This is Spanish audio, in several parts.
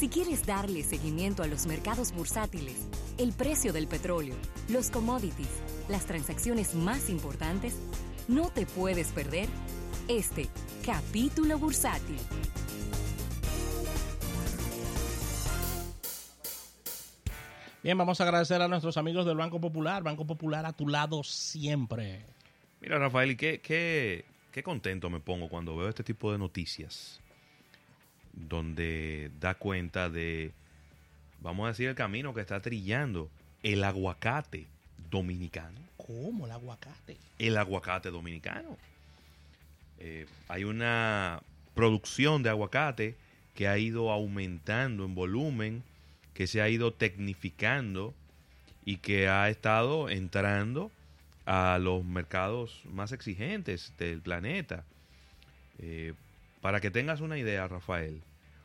Si quieres darle seguimiento a los mercados bursátiles, el precio del petróleo, los commodities, las transacciones más importantes, no te puedes perder este capítulo bursátil. Bien, vamos a agradecer a nuestros amigos del Banco Popular. Banco Popular a tu lado siempre. Mira, Rafael, y qué, qué, qué contento me pongo cuando veo este tipo de noticias donde da cuenta de, vamos a decir, el camino que está trillando el aguacate dominicano. ¿Cómo el aguacate? El aguacate dominicano. Eh, hay una producción de aguacate que ha ido aumentando en volumen, que se ha ido tecnificando y que ha estado entrando a los mercados más exigentes del planeta. Eh, para que tengas una idea, Rafael,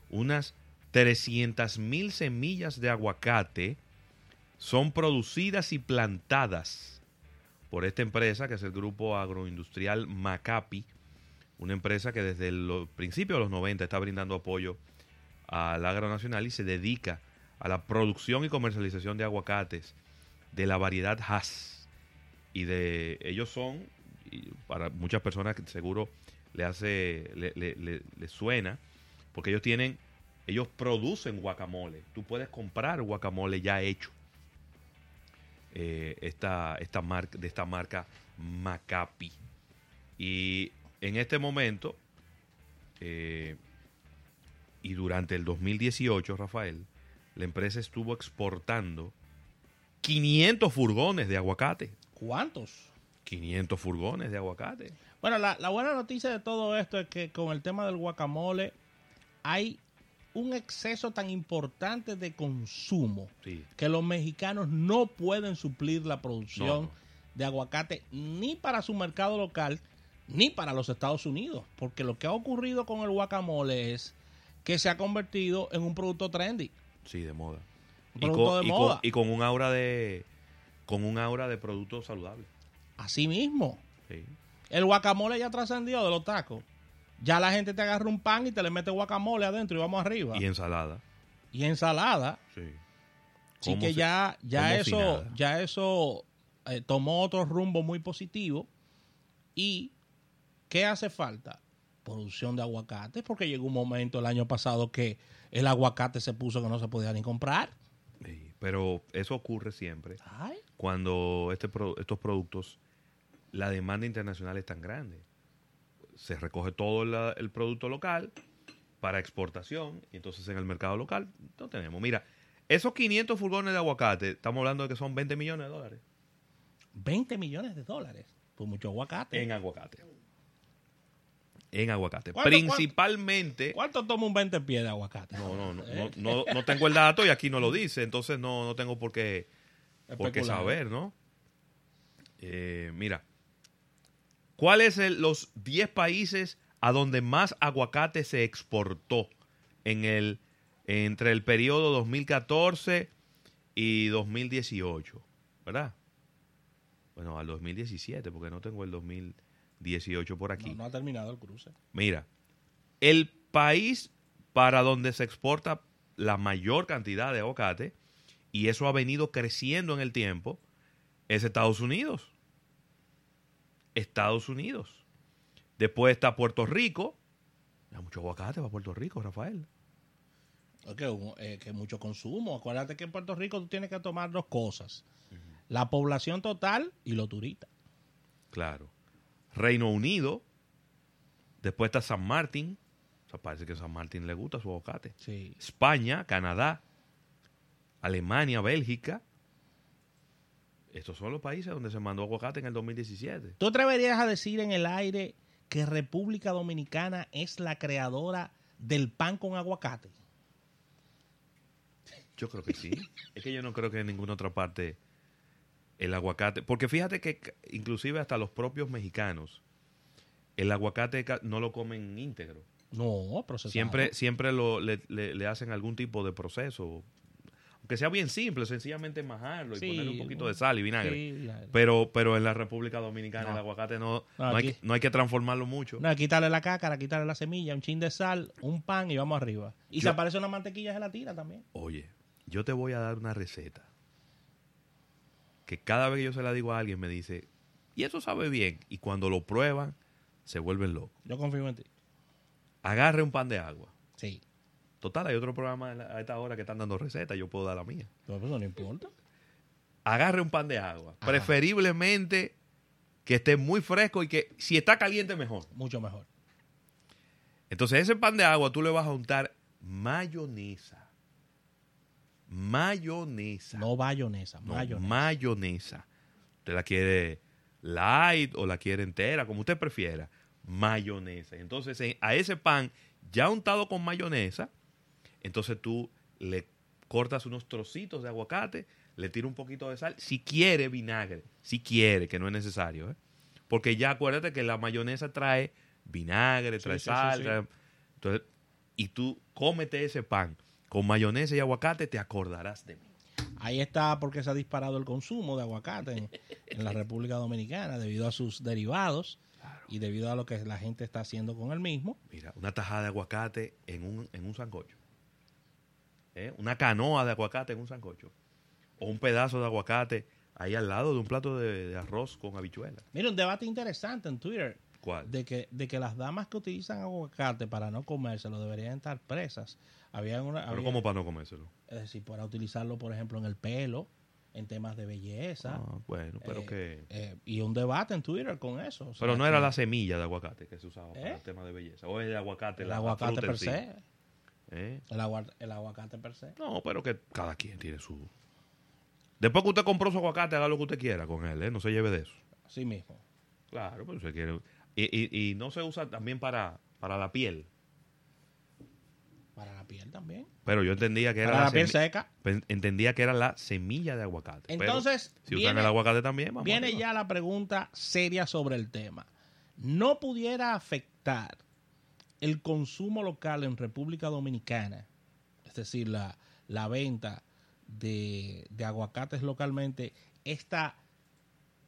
unas 300 mil semillas de aguacate son producidas y plantadas por esta empresa, que es el grupo agroindustrial Macapi, una empresa que desde el principio de los 90 está brindando apoyo al agro nacional y se dedica a la producción y comercialización de aguacates de la variedad Hass. Y de ellos son, para muchas personas seguro le hace, le, le, le, suena, porque ellos tienen, ellos producen guacamole. Tú puedes comprar guacamole ya hecho. Eh, esta, esta marca, de esta marca Macapi. Y en este momento, eh, y durante el 2018, Rafael, la empresa estuvo exportando 500 furgones de aguacate. ¿Cuántos? 500 furgones de aguacate. Bueno, la, la, buena noticia de todo esto es que con el tema del guacamole hay un exceso tan importante de consumo Sí. que los mexicanos no pueden suplir la producción No, de aguacate ni para su mercado local ni para los Estados Unidos. Porque lo que ha ocurrido con el guacamole es que se ha convertido en un producto trendy. Sí, de moda. Un Y producto con, de y con- moda. y con un aura de con un aura de producto saludable. Así mismo. Sí. El guacamole ya trascendió de los tacos. Ya la gente te agarra un pan y te le mete guacamole adentro y vamos arriba. Y ensalada. Y ensalada. Sí. Así que ya, ya si eso, ya eso eh, tomó otro rumbo muy positivo. ¿Y qué hace falta? Producción de aguacate, porque llegó un momento el año pasado que el aguacate se puso que no se podía ni comprar. Sí, Pero eso ocurre siempre Ay, cuando este pro- estos productos, la demanda internacional es tan grande. Se recoge todo la- el producto local para exportación y entonces en el mercado local no tenemos. Mira, esos 500 furgones de aguacate, estamos hablando de que son 20 millones de dólares 20 millones de dólares por mucho aguacate. en aguacate. En aguacate. ¿Cuánto- Principalmente... ¿Cuánto toma un 20 pies de aguacate? No, no, no, no, no, no tengo el dato y aquí no lo dice, entonces no, no tengo por qué, por qué saber, ¿no? Eh, mira, ¿cuáles son los 10 países a donde más aguacate se exportó en el, entre el periodo 2014 y 2018? ¿Verdad? Bueno, al 2017, porque no tengo el 2018 por aquí. No, no ha terminado el cruce. Mira, el país para donde se exporta la mayor cantidad de aguacate, y eso ha venido creciendo en el tiempo, es Estados Unidos. Estados Unidos. Después está Puerto Rico. Hay mucho aguacate para Puerto Rico, Rafael. Un- eh, que mucho consumo. Acuérdate que en Puerto Rico tú tienes que tomar dos cosas. La población total y los turistas. Claro. Reino Unido. Después está San Martín. O sea, parece que a San Martín le gusta su aguacate. Sí. España, Canadá, Alemania, Bélgica. Estos son los países donde se mandó aguacate en el 2017. ¿Tú atreverías a decir en el aire que República Dominicana es la creadora del pan con aguacate? Yo creo que sí. es que yo no creo que en ninguna otra parte el aguacate... Porque fíjate que inclusive hasta los propios mexicanos, el aguacate ca- no lo comen íntegro. No, procesado. Siempre, siempre lo, le, le- le hacen algún tipo de proceso. Aunque sea bien simple, sencillamente majarlo y ponerle un poquito de sal y vinagre. Sí, vinagre. Pero, pero en la República Dominicana No. el aguacate no, No, no, hay, que- no hay que transformarlo mucho. No, quitarle la cácara, quitarle la semilla, un chin de sal, un pan y vamos arriba. Y Yo- se aparece una mantequilla gelatina también. Oye, yo te voy a dar una receta que cada vez que yo se la digo a alguien me dice, y eso sabe bien. Y cuando lo prueban, se vuelven locos. Yo confío en ti. Agarre un pan de agua. Sí. Total, hay otro programa a esta hora que están dando recetas, yo puedo dar la mía. Pero eso no importa. Agarre un pan de agua. Ajá. Preferiblemente que esté muy fresco y que si está caliente, mejor. Mucho mejor. Entonces, ese pan de agua tú le vas a untar mayonesa. Mayonesa. No bayonesa, No, mayonesa. mayonesa. Usted la quiere light o la quiere entera, como usted prefiera. Mayonesa. Entonces, en- a ese pan ya untado con mayonesa, entonces tú le cortas unos trocitos de aguacate, le tiras un poquito de sal, si quiere vinagre, si quiere, que no es necesario, ¿eh? Porque ya acuérdate que la mayonesa trae vinagre, trae sí, sal, sí. trae- entonces, y tú cómete ese pan con mayonesa y aguacate, te acordarás de mí. Ahí está porque se ha disparado el consumo de aguacate en, en la República Dominicana debido a sus derivados y debido a lo que la gente está haciendo con el mismo. Mira, una tajada de aguacate en un, en un sancocho. ¿Eh? Una canoa de aguacate en un sancocho. O un pedazo de aguacate ahí al lado de un plato de, de arroz con habichuela. Mira, un debate interesante en Twitter ¿Cuál? de que, de que las damas que utilizan aguacate para no comérselo deberían estar presas. Había una, Pero había- ¿cómo para no comérselo? es decir, para utilizarlo, por ejemplo, en el pelo, en temas de belleza. Ah, bueno, pero Eh, que... eh, y un debate en Twitter con eso. o sea, Pero no era la semilla de aguacate que se usaba para ¿Eh? el tema de belleza. O el aguacate, el la, la aguacate fruta en per sí. ¿Eh? El, agua- el aguacate per se. No, pero que cada quien tiene su... Después que usted compró su aguacate, haga lo que usted quiera con él, ¿eh? No se lleve de eso. Así mismo. Claro, pero se quiere... Y, y- y no se usa también para, para la piel. Para la piel también. Pero yo entendía que era la piel seca. Pen- entendía que era la semilla de aguacate. Pero Entonces, si viene- usan el aguacate también, vamos Viene ya la pregunta seria sobre el tema. ¿No pudiera afectar el consumo local en República Dominicana, es decir, la, la venta de, de aguacates localmente, esta,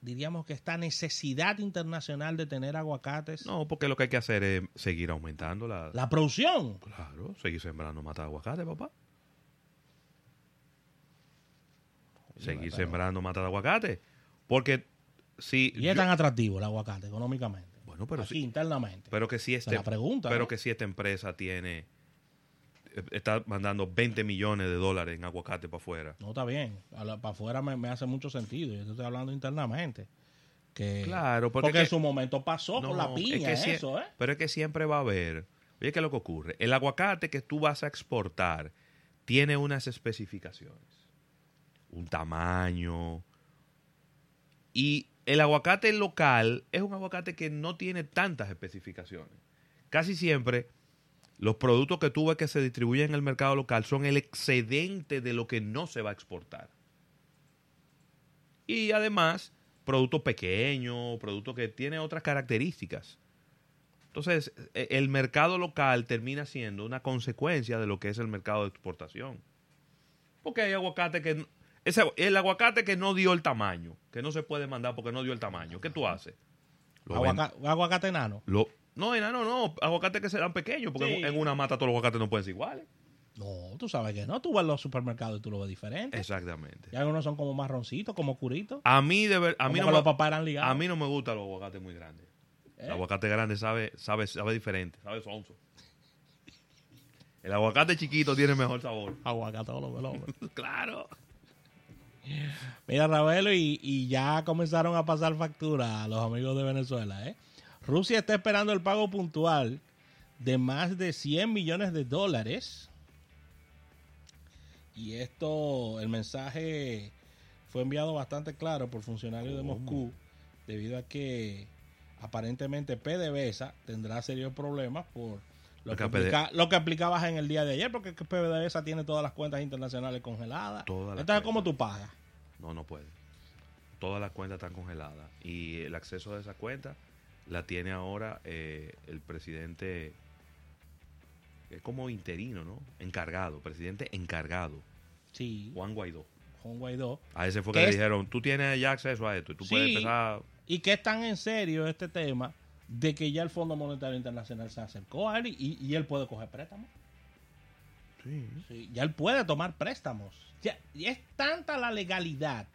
diríamos que esta necesidad internacional de tener aguacates, No, porque lo que hay que hacer es seguir aumentando la... la producción? Claro, seguir sembrando mata de aguacate, papá. Seguir sembrando mata de aguacate. Porque si... Y es yo- tan atractivo el aguacate económicamente. Bueno, pero Aquí sí. internamente. Pero que si Esa es la pregunta, pero ¿no? que si esta empresa tiene eh, está mandando 20 millones de dólares en aguacate para afuera. No está bien. Para afuera me, me hace mucho sentido. Yo estoy hablando internamente. Que, Claro, porque porque, que- en su momento pasó No, con la es piña, que eso, ¿eh? Pero es que siempre va a haber. Oye, ¿qué es lo que ocurre? El aguacate que tú vas a exportar tiene unas especificaciones. Un tamaño. Y el aguacate local es un aguacate que no tiene tantas especificaciones. Casi siempre los productos que tú ves que se distribuyen en el mercado local son el excedente de lo que no se va a exportar. Y además, productos pequeños, productos que tienen otras características. Entonces, e- el mercado local termina siendo una consecuencia de lo que es el mercado de exportación. Porque hay aguacate que... ese, el aguacate que no dio el tamaño, que no se puede mandar porque no dio el tamaño, ¿qué tú haces? Lo ven- Aguaca- aguacate enano. lo- no, enano, no, aguacates que serán pequeños, porque Sí. en, una mata todos los aguacates no pueden ser iguales. No, tú sabes que no. Tú vas a los supermercados y tú lo ves diferente. Exactamente. Y algunos son como marroncitos, como curitos. A mí, de ver, a mí, no me, los papás eran ligados. a mí no me gustan los aguacates muy grandes. ¿Eh? El aguacate grande sabe, sabe, sabe diferente, sabe sonso. El aguacate chiquito tiene mejor sabor. Aguacate lo claro. Mira, Ravelo, y, y ya comenzaron a pasar factura a los amigos de Venezuela. ¿eh? Rusia está esperando el pago puntual de más de 100 millones de dólares. Y esto, el mensaje fue enviado bastante claro por funcionarios de ¿Cómo? Moscú, debido a que aparentemente PDVSA tendrá serios problemas por lo que, explica- lo que explicabas en el día de ayer, porque PDVSA tiene todas las cuentas internacionales congeladas. Entonces, ¿cómo cuentas. tú pagas? No, no puede. Todas las cuentas están congeladas. Y el acceso a esa cuenta la tiene ahora eh, el presidente, es como interino, ¿no? Encargado, presidente encargado. Sí, Juan Guaidó. Juan Guaidó. A ese fue ¿Qué que le es? dijeron, tú tienes ya acceso a esto y tú puedes Sí. empezar... Y que es tan en serio este tema de que ya el Fondo Monetario Internacional se acercó a él y, y él puede coger préstamos. Sí. Sí, ya él puede tomar préstamos. Ya- y es tanta la legalidad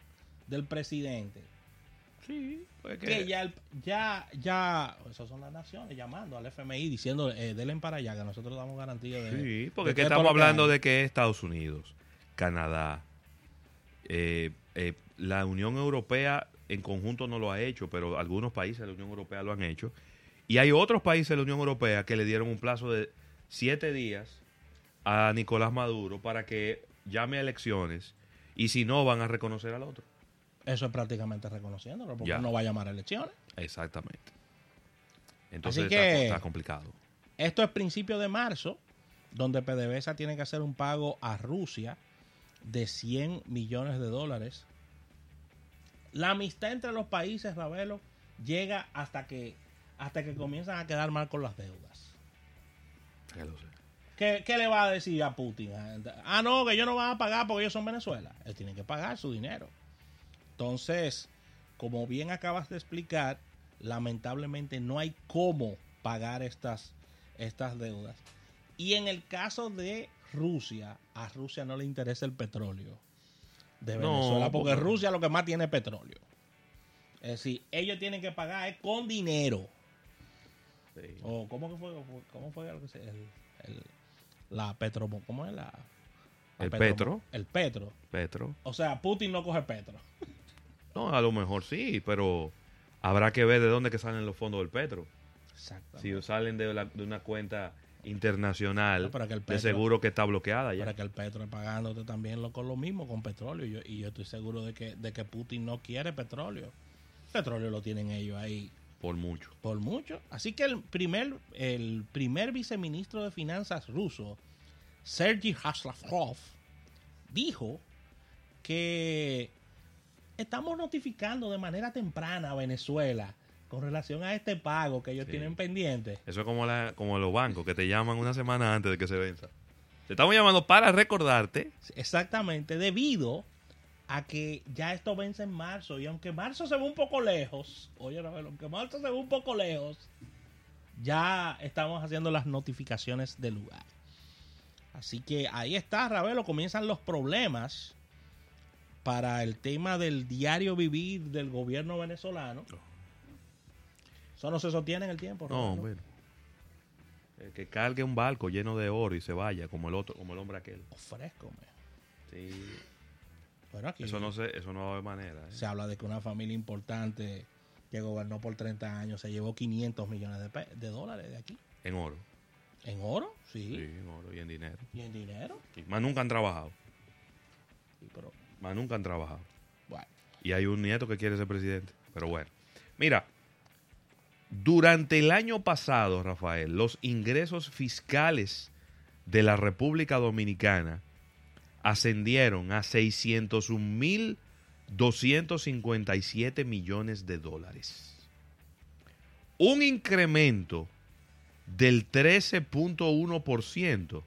del presidente Sí, pues que- ya, el- ya, ya, esas son las naciones llamando al FMI diciendo, eh, denle para allá, que nosotros damos garantía de... Sí, porque de que estamos hablando de que Estados Unidos, Canadá, eh, eh, la Unión Europea en conjunto no lo ha hecho, pero algunos países de la Unión Europea lo han hecho. Y hay otros países de la Unión Europea que le dieron un plazo de siete días a Nicolás Maduro para que llame a elecciones y si no van a reconocer al otro. Eso es prácticamente reconociéndolo, porque Ya. no va a llamar a elecciones. Exactamente. Entonces Así está, que- está complicado. Esto es principio de marzo, donde PDVSA tiene que hacer un pago a Rusia de 100 millones de dólares. La amistad entre los países, Ravelo, llega hasta que, hasta que comienzan a quedar mal con las deudas. Que lo sé. ¿Qué, qué le va a decir a Putin? Ah, no, que ellos no van a pagar porque ellos son Venezuela. Ellos tienen que pagar su dinero. Entonces, como bien acabas de explicar, lamentablemente no hay cómo pagar estas, estas deudas. Y en el caso de Rusia, a Rusia no le interesa el petróleo de No, Venezuela, porque porque- Rusia lo que más tiene es petróleo. Es decir, ellos tienen que pagar es con dinero. Sí. O ¿cómo que fue? ¿Cómo fue algo que se- el, el- la petro, cómo es la, la El petro. El petro. Petro. O sea, Putin no coge petro. No, a lo mejor sí, pero habrá que ver de dónde que salen los fondos del Petro. Si salen de, la- de una cuenta internacional, pero que el de Petro- seguro que está bloqueada ya. Para que el petro pagándote también lo, con lo mismo, con petróleo. Yo, y yo estoy seguro de que, de que Putin no quiere petróleo. Petróleo lo tienen ellos ahí Por mucho. por mucho. Así que el primer, el primer viceministro de Finanzas ruso, Sergei Haslavkov, dijo que estamos notificando de manera temprana a Venezuela con relación a este pago que ellos Sí. tienen pendiente. Eso es como, la, como los bancos que te llaman una semana antes de que se venza. Te estamos llamando para recordarte. Exactamente, debido a que ya esto vence en marzo. Y aunque marzo se ve un poco lejos, oye, Ravelo, aunque marzo se ve un poco lejos, ya estamos haciendo las notificaciones del lugar. Así que ahí está, Ravelo, comienzan los problemas para el tema del diario vivir del gobierno venezolano. Eso no se sostiene en el tiempo. No. El que cargue un barco lleno de oro y se vaya, como el otro, como el hombre aquel. Ofrézcome. Sí. Bueno, aquí Eso no se, eso no va a haber manera. ¿eh? se habla de que una familia importante que gobernó por 30 años se llevó 500 millones de, dólares de aquí. En oro. ¿En oro? Sí. Sí, en oro y en dinero. ¿Y en dinero? Y más nunca han trabajado. Sí, pero, Más nunca han trabajado. bueno. Y hay un nieto que quiere ser presidente. Pero bueno. Mira, durante el año pasado, Rafael, los ingresos fiscales de la República Dominicana ascendieron a 601.257 millones de dólares. Un incremento del 13.1%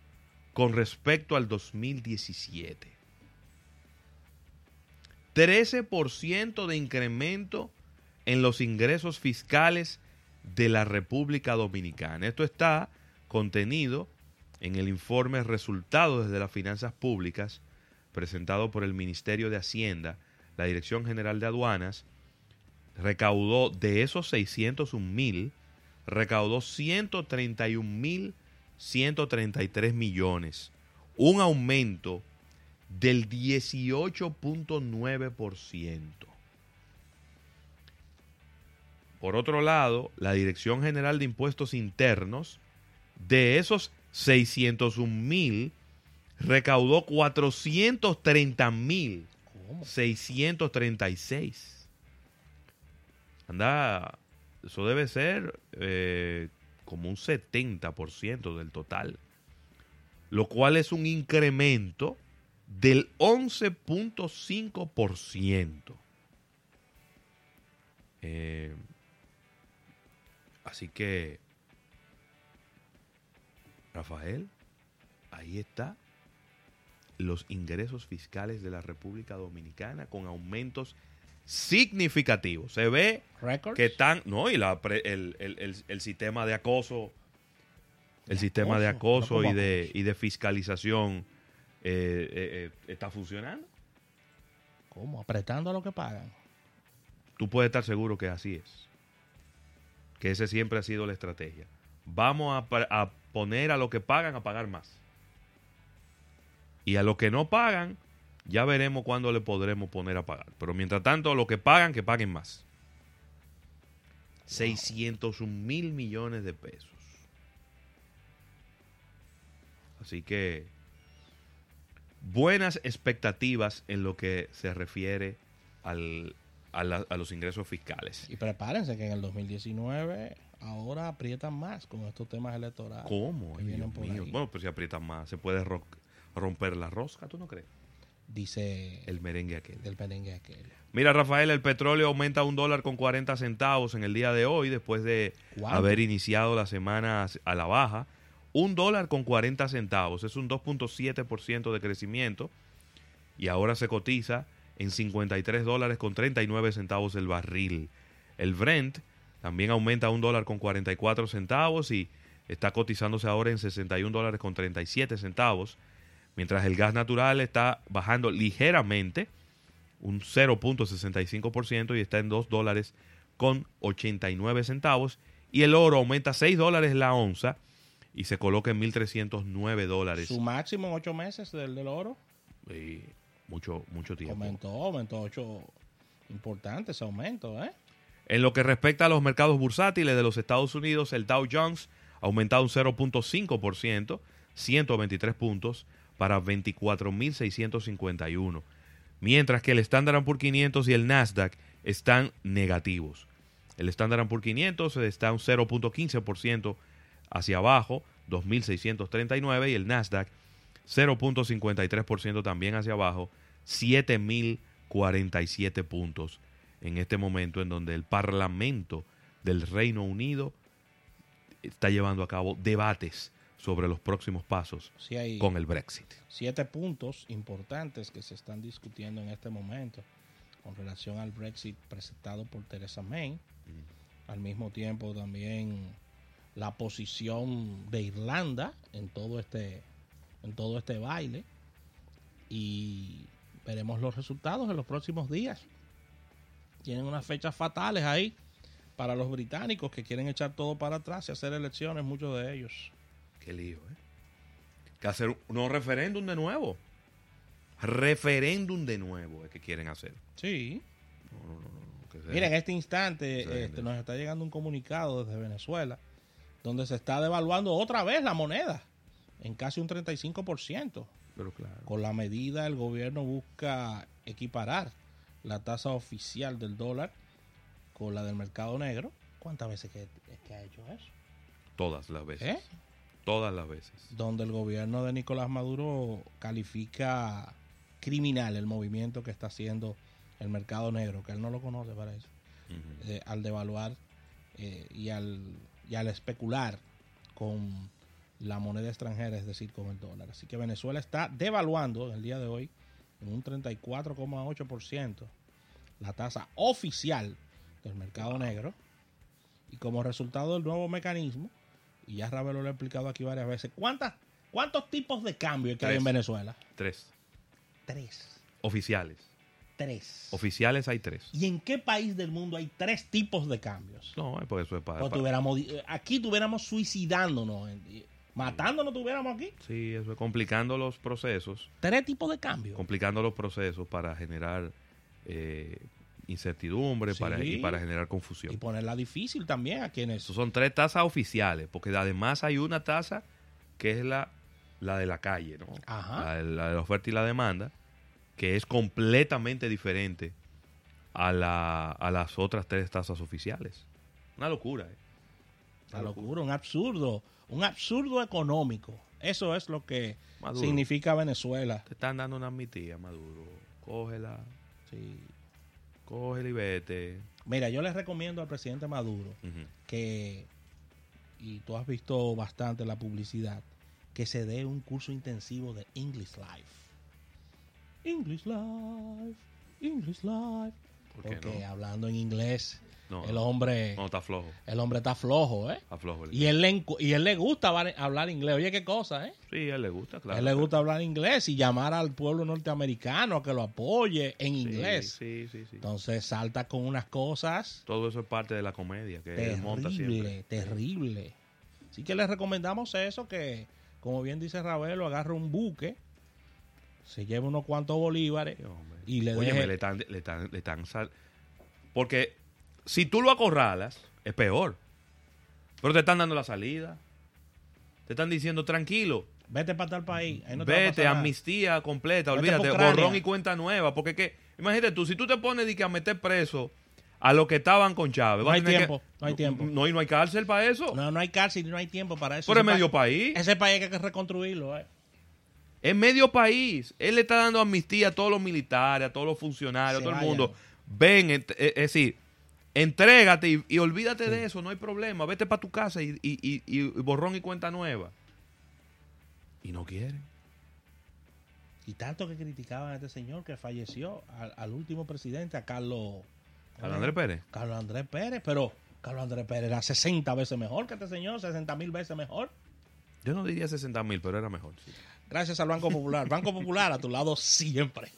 con respecto al 2017. 13% de incremento en los ingresos fiscales de la República Dominicana. Esto está contenido en el informe Resultados desde las Finanzas Públicas presentado por el Ministerio de Hacienda, la Dirección General de Aduanas, recaudó de esos 601 mil, recaudó 131 mil 133 millones, un aumento del 18.9%. Por otro lado, la Dirección General de Impuestos Internos, de esos 601 mil, recaudó 430 mil ¿Cómo? 636. Anda, eso debe ser eh, como un 70% del total. Lo cual es un incremento del 11.5%. Eh, así que, Rafael, ahí está. los ingresos fiscales de la República Dominicana con aumentos significativos. Se ve Records. que están, no, y la el, el- el- el sistema de acoso, el sistema de acoso, no y de, y de fiscalización eh, eh, eh, está funcionando. ¿Cómo? Apretando a lo que pagan. Tú puedes estar seguro que así es. Que ese siempre ha sido la estrategia. Vamos a, poner a lo que pagan a pagar más. Y a lo que no pagan, ya veremos cuándo le podremos poner a pagar. Pero mientras tanto, a lo que pagan, que paguen más. 600 mil millones de pesos. Así que buenas expectativas en lo que se refiere al- a, la- a los ingresos fiscales. Y prepárense que en el 2019 ahora aprietan más con estos temas electorales. ¿Cómo? Ay, Dios mío. Bueno, pues si aprietan más, se puede ro- romper la rosca, ¿tú no crees? Dice El merengue aquel. del merengue aquel. Mira, Rafael, el petróleo aumenta un dólar con 40 centavos en el día de hoy, después de haber iniciado la semana a la baja. Un dólar con 40 centavos, es un 2.7% de crecimiento. Y ahora se cotiza en 53 dólares con 39 centavos el barril. El Brent también aumenta un dólar con 44 centavos y está cotizándose ahora en 61 dólares con 37 centavos. Mientras el gas natural está bajando ligeramente un 0.65% y está en 2 dólares con 89 centavos. Y el oro aumenta 6 dólares la onza y se coloca en 1.309 dólares. Su máximo en ocho meses del, del oro Y mucho, mucho tiempo. aumentó, aumentó ocho. Importante ese aumento, ¿eh? En lo que respecta a los mercados bursátiles de los Estados Unidos, el Dow Jones ha aumentado un 0.5%, 123 puntos para 24.651. Mientras que el Standard Poor's 500 y el Nasdaq están negativos. El Standard Poor's 500 está un 0.15% hacia abajo, 2.639, y el Nasdaq 0.53% también hacia abajo, 7.047 puntos en este momento en donde el Parlamento del Reino Unido está llevando a cabo debates sobre los próximos pasos Sí hay con el Brexit. siete puntos importantes que se están discutiendo en este momento con relación al Brexit presentado por Theresa May. Al mismo tiempo también la posición de Irlanda en todo este en todo este baile y veremos los resultados en los próximos días. Tienen unas fechas fatales ahí para los británicos que quieren echar todo para atrás y hacer elecciones, muchos de ellos. Qué lío, ¿eh? Que hacer un referéndum de nuevo. Referéndum de nuevo es que quieren hacer. Sí, No, no, no, Mira, en este instante este, nos está llegando un comunicado desde Venezuela donde se está devaluando otra vez la moneda en casi un 35%. Pero claro. Con la medida, el gobierno busca equiparar la tasa oficial del dólar con la del mercado negro. ¿Cuántas veces que, que ha hecho eso? Todas las veces. ¿Eh? Todas las veces. Donde el gobierno de Nicolás Maduro califica criminal el movimiento que está haciendo el mercado negro, que él no lo conoce para eso. Eh, al devaluar eh, y, al, y al especular con la moneda extranjera, es decir, con el dólar. Así que Venezuela está devaluando en el día de hoy en un 34,8% la tasa oficial del mercado negro. Y como resultado del nuevo mecanismo, y ya Ravelo lo ha explicado aquí varias veces, ¿cuántas, ¿cuántos tipos de cambio que hay en Venezuela? Tres. Tres. Oficiales. Tres. Oficiales hay tres. ¿Y en qué país del mundo hay tres tipos de cambios? No, es por eso es para. Para- tuviéramos, aquí tuviéramos suicidándonos, matándonos tuviéramos aquí. Sí, eso es complicando los procesos. Tres tipos de cambios. complicando los procesos para generar eh, incertidumbre para, y para generar confusión. Y ponerla difícil también a quienes... Esos son tres tasas oficiales, porque además hay una tasa que es la, la de la calle, ¿no? Ajá. La, de- la de la oferta y la demanda, que es completamente diferente a, la, a las otras tres tasas oficiales. Una locura, ¿eh? Una locura, un absurdo. Un absurdo económico. Eso es lo que Maduro. significa Venezuela. Te están dando una amnistía, Maduro. Cógela, Sí. cógela y vete. Mira, yo les recomiendo al presidente Maduro que, y tú has visto bastante la publicidad, que se dé un curso intensivo de English Life. English Life, English Life. ¿Por qué Porque no? hablando en inglés, No, el hombre, No, está flojo. el hombre está flojo, ¿eh? Está flojo. el- Y él, le, y él le gusta hablar, inglés. Oye, qué cosa, ¿eh? Sí, a él le gusta, claro. a él le gusta hablar inglés y llamar al pueblo norteamericano a que lo apoye en Sí, inglés. Sí, sí, sí. Entonces salta con unas cosas Todo eso es parte de la comedia que él monta siempre. terrible, terrible. Así que le recomendamos eso, que como bien dice Ravelo, agarre un buque, se lleve unos cuantos bolívares y le Óyeme, deje... le están, le están, le están sal- Porque si tú lo acorralas, es peor. Pero te están dando la salida. Te están diciendo, tranquilo, Vete para tal país. ahí no te va a vete, pasar nada". amnistía completa, Vete olvídate, borrón y cuenta nueva. Porque que, imagínate tú, si tú te pones de que a meter preso a los que estaban con Chávez, No hay tiempo, que- no hay tiempo. No, y no hay cárcel para eso. No, no hay cárcel y no hay tiempo para eso. Pero es medio pa- país. Ese país hay que reconstruirlo. eh. Es medio país. Él le está dando amnistía a todos los militares, a todos los funcionarios, Se a todo el mundo. Ven, ent- eh, es decir, entrégate y, y olvídate de eso, no hay problema. Vete para tu casa y, y- y- y borrón y cuenta nueva. Y no quieren. Y tanto que criticaban a este señor que falleció, al, al último presidente, a Carlos... Carlos Andrés Pérez. Carlos Andrés Pérez, pero Carlos Andrés Pérez era 60 veces mejor que este señor, 60 mil veces mejor. Yo no diría 60 mil, pero era mejor. sí. Gracias al Banco Popular. Banco Popular a tu lado siempre.